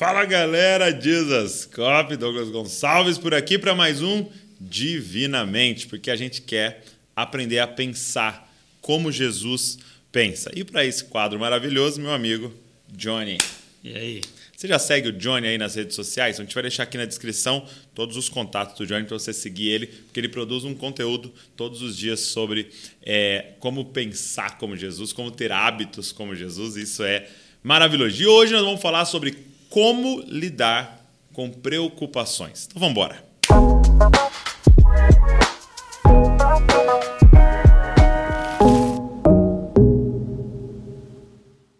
Fala galera, Jesus Cop, Douglas Gonçalves por aqui para mais um Divinamente, porque a gente quer aprender a pensar como Jesus pensa. E para esse quadro maravilhoso, meu amigo Johnny. E aí? Você já segue o Johnny aí nas redes sociais? A gente vai deixar aqui na descrição todos os contatos do Johnny para você seguir ele, porque ele produz um conteúdo todos os dias sobre é, como pensar como Jesus, como ter hábitos como Jesus. Isso é maravilhoso. E hoje nós vamos falar sobre como lidar com preocupações. Então vamos embora.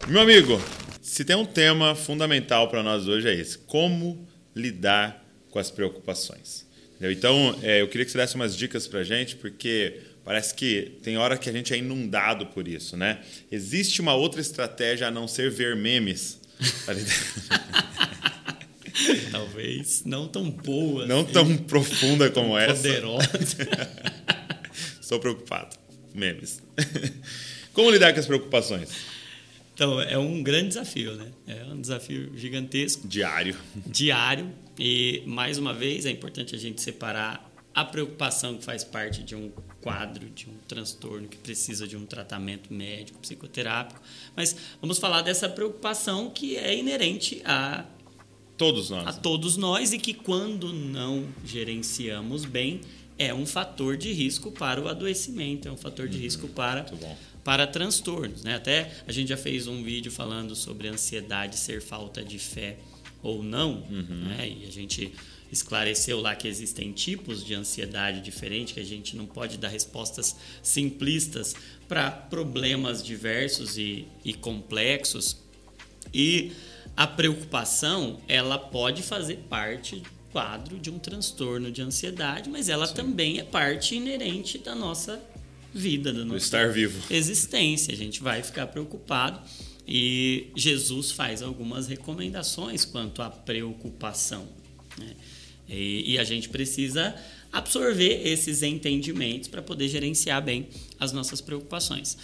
Meu amigo, se tem um tema fundamental para nós hoje é esse: como lidar com as preocupações. Então, é, eu queria que você desse umas dicas para a gente, porque parece que tem hora que a gente é inundado por isso, né? Existe uma outra estratégia a não ser ver memes. Talvez não tão boa. Não assim, tão profunda como essa. Poderosa. Estou preocupado. Memes. Como lidar com as preocupações? Então, é um grande desafio, né? É um desafio gigantesco. Diário. Diário. E, mais uma vez, é importante a gente separar a preocupação que faz parte de um quadro, de um transtorno que precisa de um tratamento médico, psicoterápico. Mas vamos falar dessa preocupação que é inerente a todos nós. A todos nós e que quando não gerenciamos bem é um fator de risco para o adoecimento, é um fator de uhum. risco para para transtornos. Né? Até a gente já fez um vídeo falando sobre ansiedade ser falta de fé ou não, uhum. né? e a gente esclareceu lá que existem tipos de ansiedade diferente, que a gente não pode dar respostas simplistas para problemas diversos e, e complexos. E a preocupação, ela pode fazer parte do quadro de um transtorno de ansiedade, mas ela Sim. também é parte inerente da nossa vida, da nossa estar vivo. existência. A gente vai ficar preocupado e Jesus faz algumas recomendações quanto à preocupação. Né? E, e a gente precisa absorver esses entendimentos para poder gerenciar bem as nossas preocupações.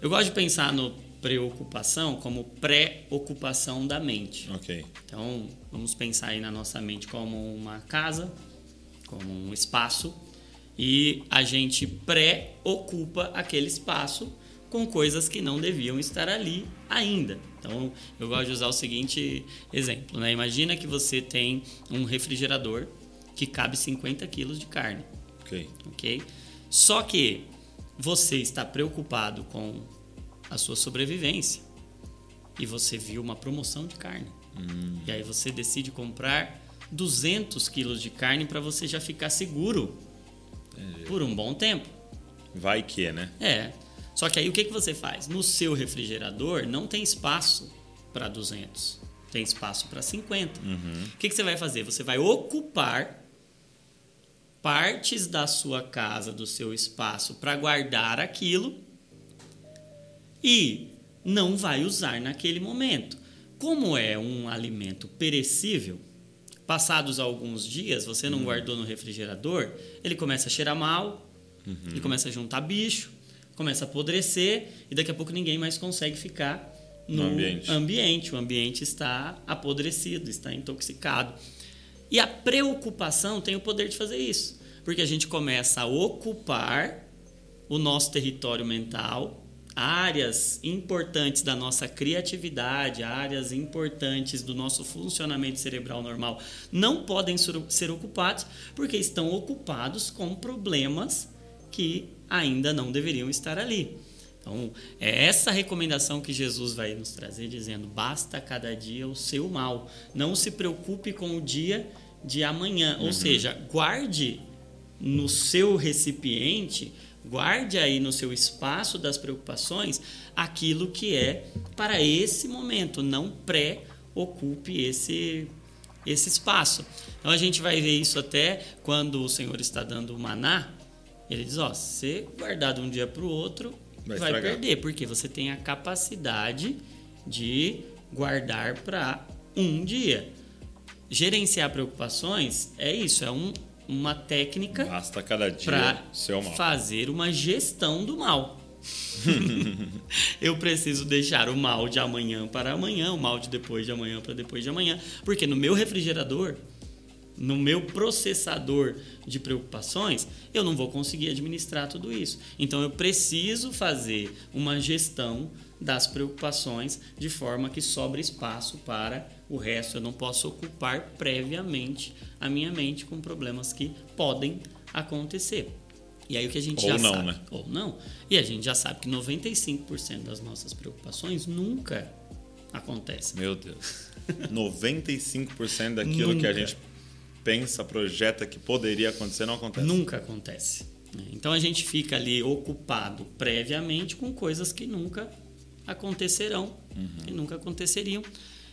Eu gosto de pensar no preocupação como pré-ocupação da mente. Ok. Então, vamos pensar aí na nossa mente como uma casa, como um espaço e a gente pré-ocupa aquele espaço com coisas que não deviam estar ali ainda. Então, eu gosto de usar o seguinte exemplo. Né? Imagina que você tem um refrigerador que cabe 50 quilos de carne. Ok. Ok? Só que você está preocupado com a sua sobrevivência e você viu uma promoção de carne. Hum. E aí você decide comprar 200 quilos de carne para você já ficar seguro por um bom tempo. Vai que, né? É. Só que aí o que, que você faz? No seu refrigerador não tem espaço para 200, tem espaço para 50. Uhum. O que, que você vai fazer? Você vai ocupar partes da sua casa, do seu espaço, para guardar aquilo e não vai usar naquele momento. Como é um alimento perecível, passados alguns dias, você não uhum. guardou no refrigerador, ele começa a cheirar mal, uhum. ele começa a juntar bicho, começa a apodrecer e daqui a pouco ninguém mais consegue ficar no, no ambiente. ambiente. O ambiente está apodrecido, está intoxicado. E a preocupação tem o poder de fazer isso, porque a gente começa a ocupar o nosso território mental áreas importantes da nossa criatividade, áreas importantes do nosso funcionamento cerebral normal não podem ser ocupados porque estão ocupados com problemas que ainda não deveriam estar ali. Então, é essa recomendação que Jesus vai nos trazer, dizendo: basta cada dia o seu mal. Não se preocupe com o dia de amanhã. Uhum. Ou seja, guarde no seu recipiente Guarde aí no seu espaço das preocupações aquilo que é para esse momento, não pré-ocupe esse, esse espaço. Então a gente vai ver isso até quando o Senhor está dando o maná. Ele diz: ó, se você guardar de um dia para o outro, vai, vai perder, porque você tem a capacidade de guardar para um dia. Gerenciar preocupações é isso, é um uma técnica para fazer uma gestão do mal. eu preciso deixar o mal de amanhã para amanhã, o mal de depois de amanhã para depois de amanhã, porque no meu refrigerador, no meu processador de preocupações, eu não vou conseguir administrar tudo isso. Então eu preciso fazer uma gestão das preocupações de forma que sobre espaço para o resto. Eu não posso ocupar previamente a minha mente com problemas que podem acontecer. E aí o que a gente Ou já não, sabe. né? Ou não. E a gente já sabe que 95% das nossas preocupações nunca acontecem. Meu Deus. 95% daquilo que a Nunca. gente pensa, projeta que poderia acontecer não acontece. Nunca acontece. né? Então a gente fica ali ocupado previamente com coisas que nunca acontecerão, que nunca aconteceriam.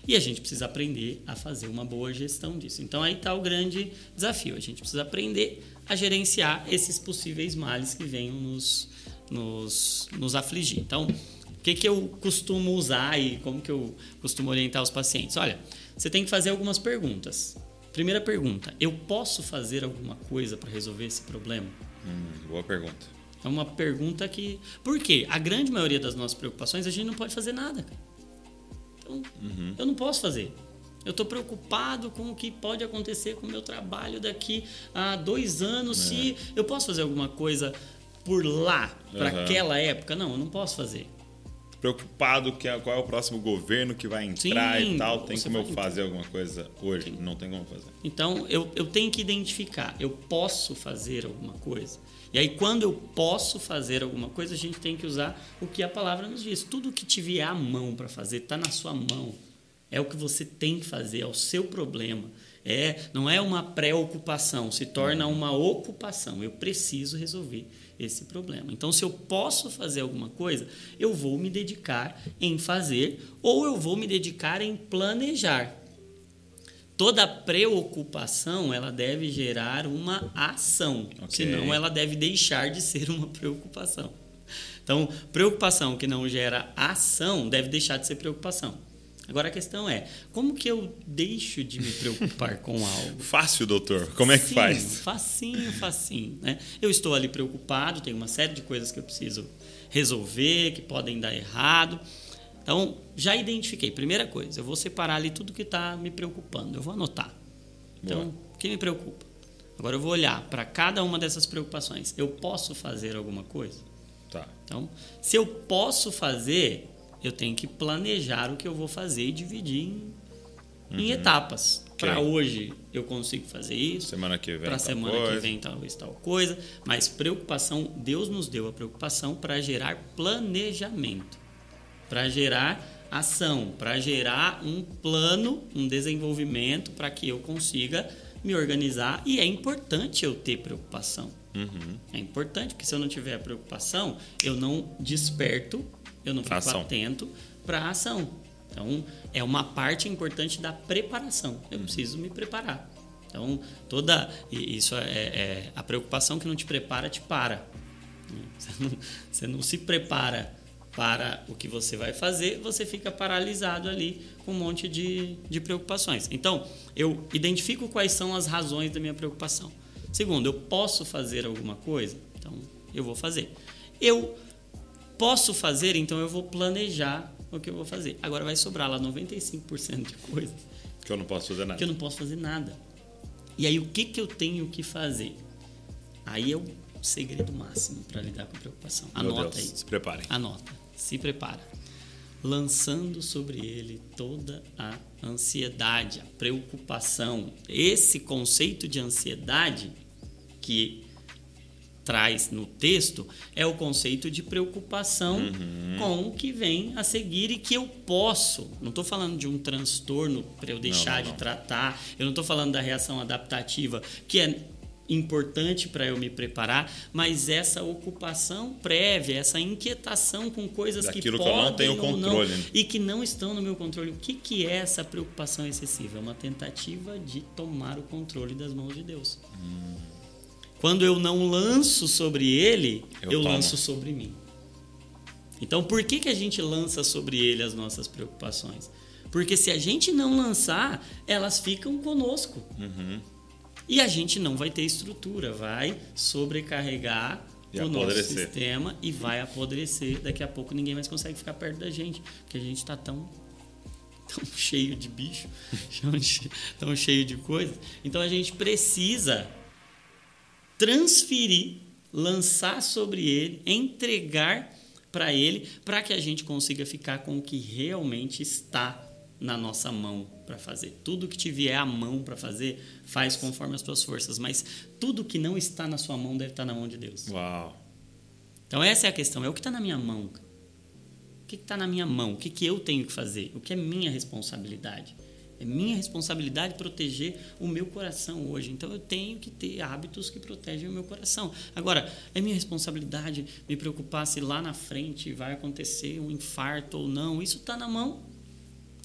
E a gente precisa aprender a fazer uma boa gestão disso. Então aí está o grande desafio. A gente precisa aprender a gerenciar esses possíveis males que venham nos, nos, nos afligir. Então, o que, que eu costumo usar e como que eu costumo orientar os pacientes? Olha, você tem que fazer algumas perguntas. Primeira pergunta: eu posso fazer alguma coisa para resolver esse problema? Hum, boa pergunta. É uma pergunta que. Por quê? A grande maioria das nossas preocupações a gente não pode fazer nada. cara. Então, eu não posso fazer. Eu estou preocupado com o que pode acontecer com o meu trabalho daqui a dois anos. Se eu posso fazer alguma coisa por lá, para Aham. aquela época? Não, eu não posso fazer. Preocupado que é- qual é o próximo governo que vai entrar Sim, e tal. Tem como eu vai- fazer alguma coisa hoje? Não tem como fazer. Então, eu, eu tenho que identificar, eu posso fazer alguma coisa. E aí, quando eu posso fazer alguma coisa, a gente tem que usar o que a palavra nos diz. Tudo que te vier à mão para fazer, está na sua mão. É o que você tem que fazer, é o seu problema. É, não é uma preocupação, se torna uma ocupação. Eu preciso resolver esse problema. Então, se eu posso fazer alguma coisa, eu vou me dedicar em fazer ou eu vou me dedicar em planejar. Toda preocupação ela deve gerar uma ação, Ok. senão ela deve deixar de ser uma preocupação. Então, preocupação que não gera ação deve deixar de ser preocupação. Agora a questão é, como que eu deixo de me preocupar com algo? Fácil, doutor. Como é que Sim, faz? Facinho, facinho. Né? Eu estou ali preocupado, tem uma série de coisas que eu preciso resolver, que podem dar errado. Então, já identifiquei. Primeira coisa, eu vou separar ali tudo que está me preocupando. Eu vou anotar. Então, o que me preocupa? Agora eu vou olhar para cada uma dessas preocupações. Eu posso fazer alguma coisa? Tá. Então, se eu posso fazer, eu tenho que planejar o que eu vou fazer e dividir em, em etapas. Para hoje eu consigo fazer isso, Semana que vem. para semana coisa. que vem talvez tal coisa, mas preocupação, Deus nos deu a preocupação para gerar planejamento, para gerar ação, para gerar um plano, um desenvolvimento para que eu consiga me organizar e é importante eu ter preocupação. Uhum. É importante, porque se eu não tiver preocupação, eu não desperto, eu não fico Ação. atento para a ação. Então, é uma parte importante da preparação. Eu preciso me preparar. Então, toda e isso é, é- a preocupação que não te prepara te para. Você não, você não se prepara para o que você vai fazer, você fica paralisado ali com um monte de, de preocupações. Então, eu identifico quais são as razões da minha preocupação. Segundo, eu posso fazer alguma coisa? Então, eu vou fazer. Eu posso fazer, então eu vou planejar o que eu vou fazer. Agora vai sobrar lá 95% de coisas Que eu não posso fazer nada. que eu não posso fazer nada. E aí o que, que eu tenho que fazer? Aí é o segredo máximo para lidar com preocupação. Meu Anota Deus, aí. Se preparem. Anota. Se prepara. Lançando sobre ele toda a ansiedade, a preocupação. Esse conceito de ansiedade que traz no texto é o conceito de preocupação com o que vem a seguir e que eu posso. Não estou falando de um transtorno para eu deixar não, de não. tratar. Eu não estou falando da reação adaptativa, que é importante para eu me preparar, mas essa ocupação prévia, essa inquietação com coisas Daquilo que que eu podem não tenho ou não, controle, né? e que não estão no meu controle. O que, que é essa preocupação excessiva? É uma tentativa de tomar o controle das mãos de Deus. Quando eu não lanço sobre ele, Eu eu, lanço sobre mim. Então, por que, que a gente lança sobre ele as nossas preocupações? Porque se a gente não lançar, elas ficam conosco. Uhum. E a gente não vai ter estrutura, vai sobrecarregar E o nosso apodrecer. sistema e vai apodrecer. Daqui a pouco ninguém mais consegue ficar perto da gente, porque a gente está tão tão cheio de bicho, tão che- tão cheio de coisas. Então a gente precisa transferir, lançar sobre ele, entregar para ele, para que a gente consiga ficar com o que realmente está na nossa mão para fazer. Tudo que te vier à mão para fazer, faz conforme as tuas forças, mas tudo que não está na sua mão deve estar na mão de Deus. Uau. Então essa é a questão, é o que está na minha mão. O que está na minha mão? O que, que eu tenho que fazer? O que é minha responsabilidade? É minha responsabilidade proteger o meu coração hoje. Então eu tenho que ter hábitos que protegem o meu coração. Agora, é minha responsabilidade me preocupar se lá na frente vai acontecer um infarto ou não. Isso está na mão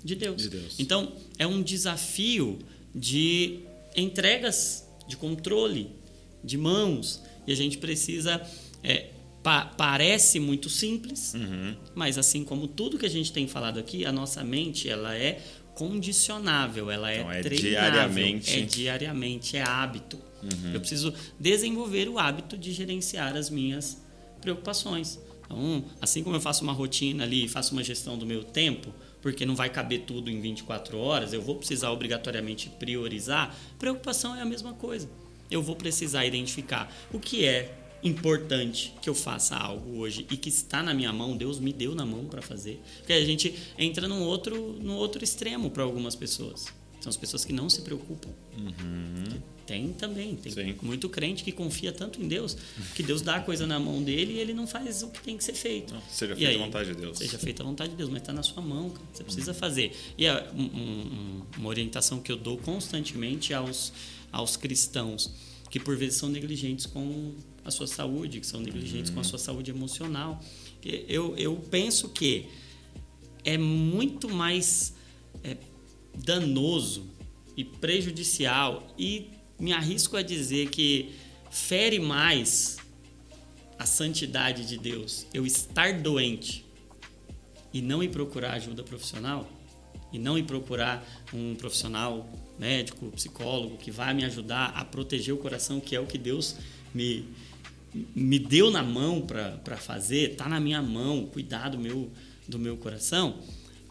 de Deus. De Deus. Então é um desafio de entregas, de controle, de mãos. E a gente precisa. é, pa- parece muito simples, Uhum. mas assim como tudo que a gente tem falado aqui, a nossa mente ela é condicionável, ela é, Então, é treinável, diariamente. Uhum. é diariamente, é hábito. Eu preciso desenvolver o hábito de gerenciar as minhas preocupações. Então, assim como eu faço uma rotina ali, faço uma gestão do meu tempo, porque não vai caber tudo em 24 horas, eu vou precisar obrigatoriamente priorizar. Preocupação é a mesma coisa. Eu vou precisar identificar o que é importante que eu faça algo hoje e que está na minha mão, Deus me deu na mão para fazer. Porque a gente entra num outro, num outro extremo para algumas pessoas. São as pessoas que não se preocupam. Tem também, tem Sim. muito crente que confia tanto em Deus que Deus dá a coisa na mão dele e ele não faz o que tem que ser feito. Não, seja feita a vontade de Deus. Seja feita a vontade de Deus, mas está na sua mão, cara. Você precisa fazer. E é um- um- uma orientação que eu dou constantemente aos, aos cristãos que por vezes são negligentes com a sua saúde, que são negligentes com a sua saúde emocional. Eu, eu penso que é muito mais é, danoso e prejudicial e me arrisco a dizer que fere mais a santidade de Deus eu estar doente e não ir procurar ajuda profissional e não ir procurar um profissional médico, psicólogo que vai me ajudar a proteger o coração, que é o que Deus me me deu na mão para fazer, tá na minha mão, cuidar do meu do meu coração,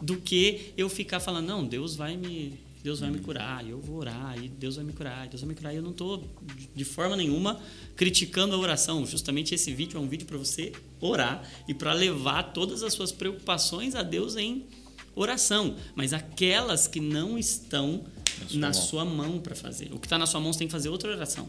do que eu ficar falando, não, Deus vai me Deus vai me curar, eu vou orar, e Deus vai me curar, Deus vai me curar. E eu não estou de forma nenhuma criticando a oração. Justamente esse vídeo é um vídeo para você orar e para levar todas as suas preocupações a Deus em oração. Mas aquelas que não estão Na sua mão para fazer. O que está na sua mão você tem que fazer outra oração.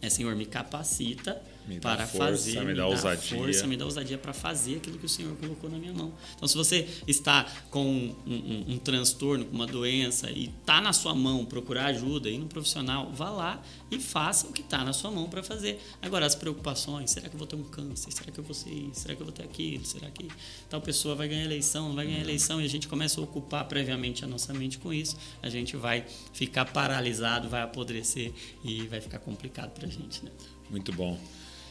É Senhor, me capacita Me dá para força, fazer, me dá ousadia. força, me dá ousadia para fazer aquilo que o Senhor colocou na minha mão. Então, se você está com um, um- um transtorno, com uma doença e está na sua mão procurar ajuda, ir no profissional, vá lá e faça o que está na sua mão para fazer. Agora, as preocupações: será que eu vou ter um câncer? Será que eu vou ser isso? Será que eu vou ter aquilo? Será que tal pessoa vai ganhar eleição? Não vai ganhar eleição? E a gente começa a ocupar previamente a nossa mente com isso, a gente vai ficar paralisado, vai apodrecer e vai ficar complicado para a gente, né? Muito bom.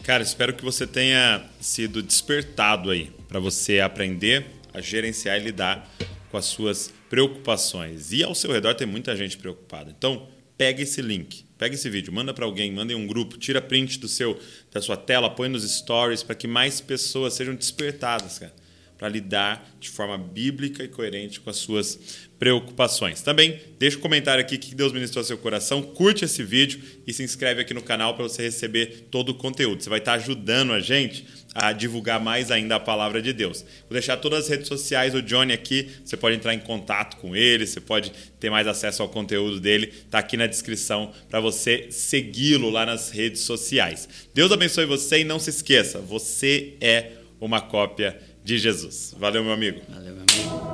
Cara, espero que você tenha sido despertado aí para você aprender a gerenciar e lidar com as suas preocupações. E ao seu redor tem muita gente preocupada. Então, pega esse link, pega esse vídeo, manda para alguém, manda em um grupo, tira print do seu da sua tela, põe nos stories para que mais pessoas sejam despertadas, cara, para lidar de forma bíblica e coerente com as suas preocupações. Também deixa um comentário aqui que Deus ministrou seu coração, curte esse vídeo e se inscreve aqui no canal para você receber todo o conteúdo. Você vai estar ajudando a gente a divulgar mais ainda a palavra de Deus. Vou deixar todas as redes sociais do Johnny aqui, você pode entrar em contato com ele, você pode ter mais acesso ao conteúdo dele, tá aqui na descrição para você segui-lo lá nas redes sociais. Deus abençoe você e não se esqueça, você é uma cópia de Jesus. Valeu, meu amigo. Valeu, meu amigo.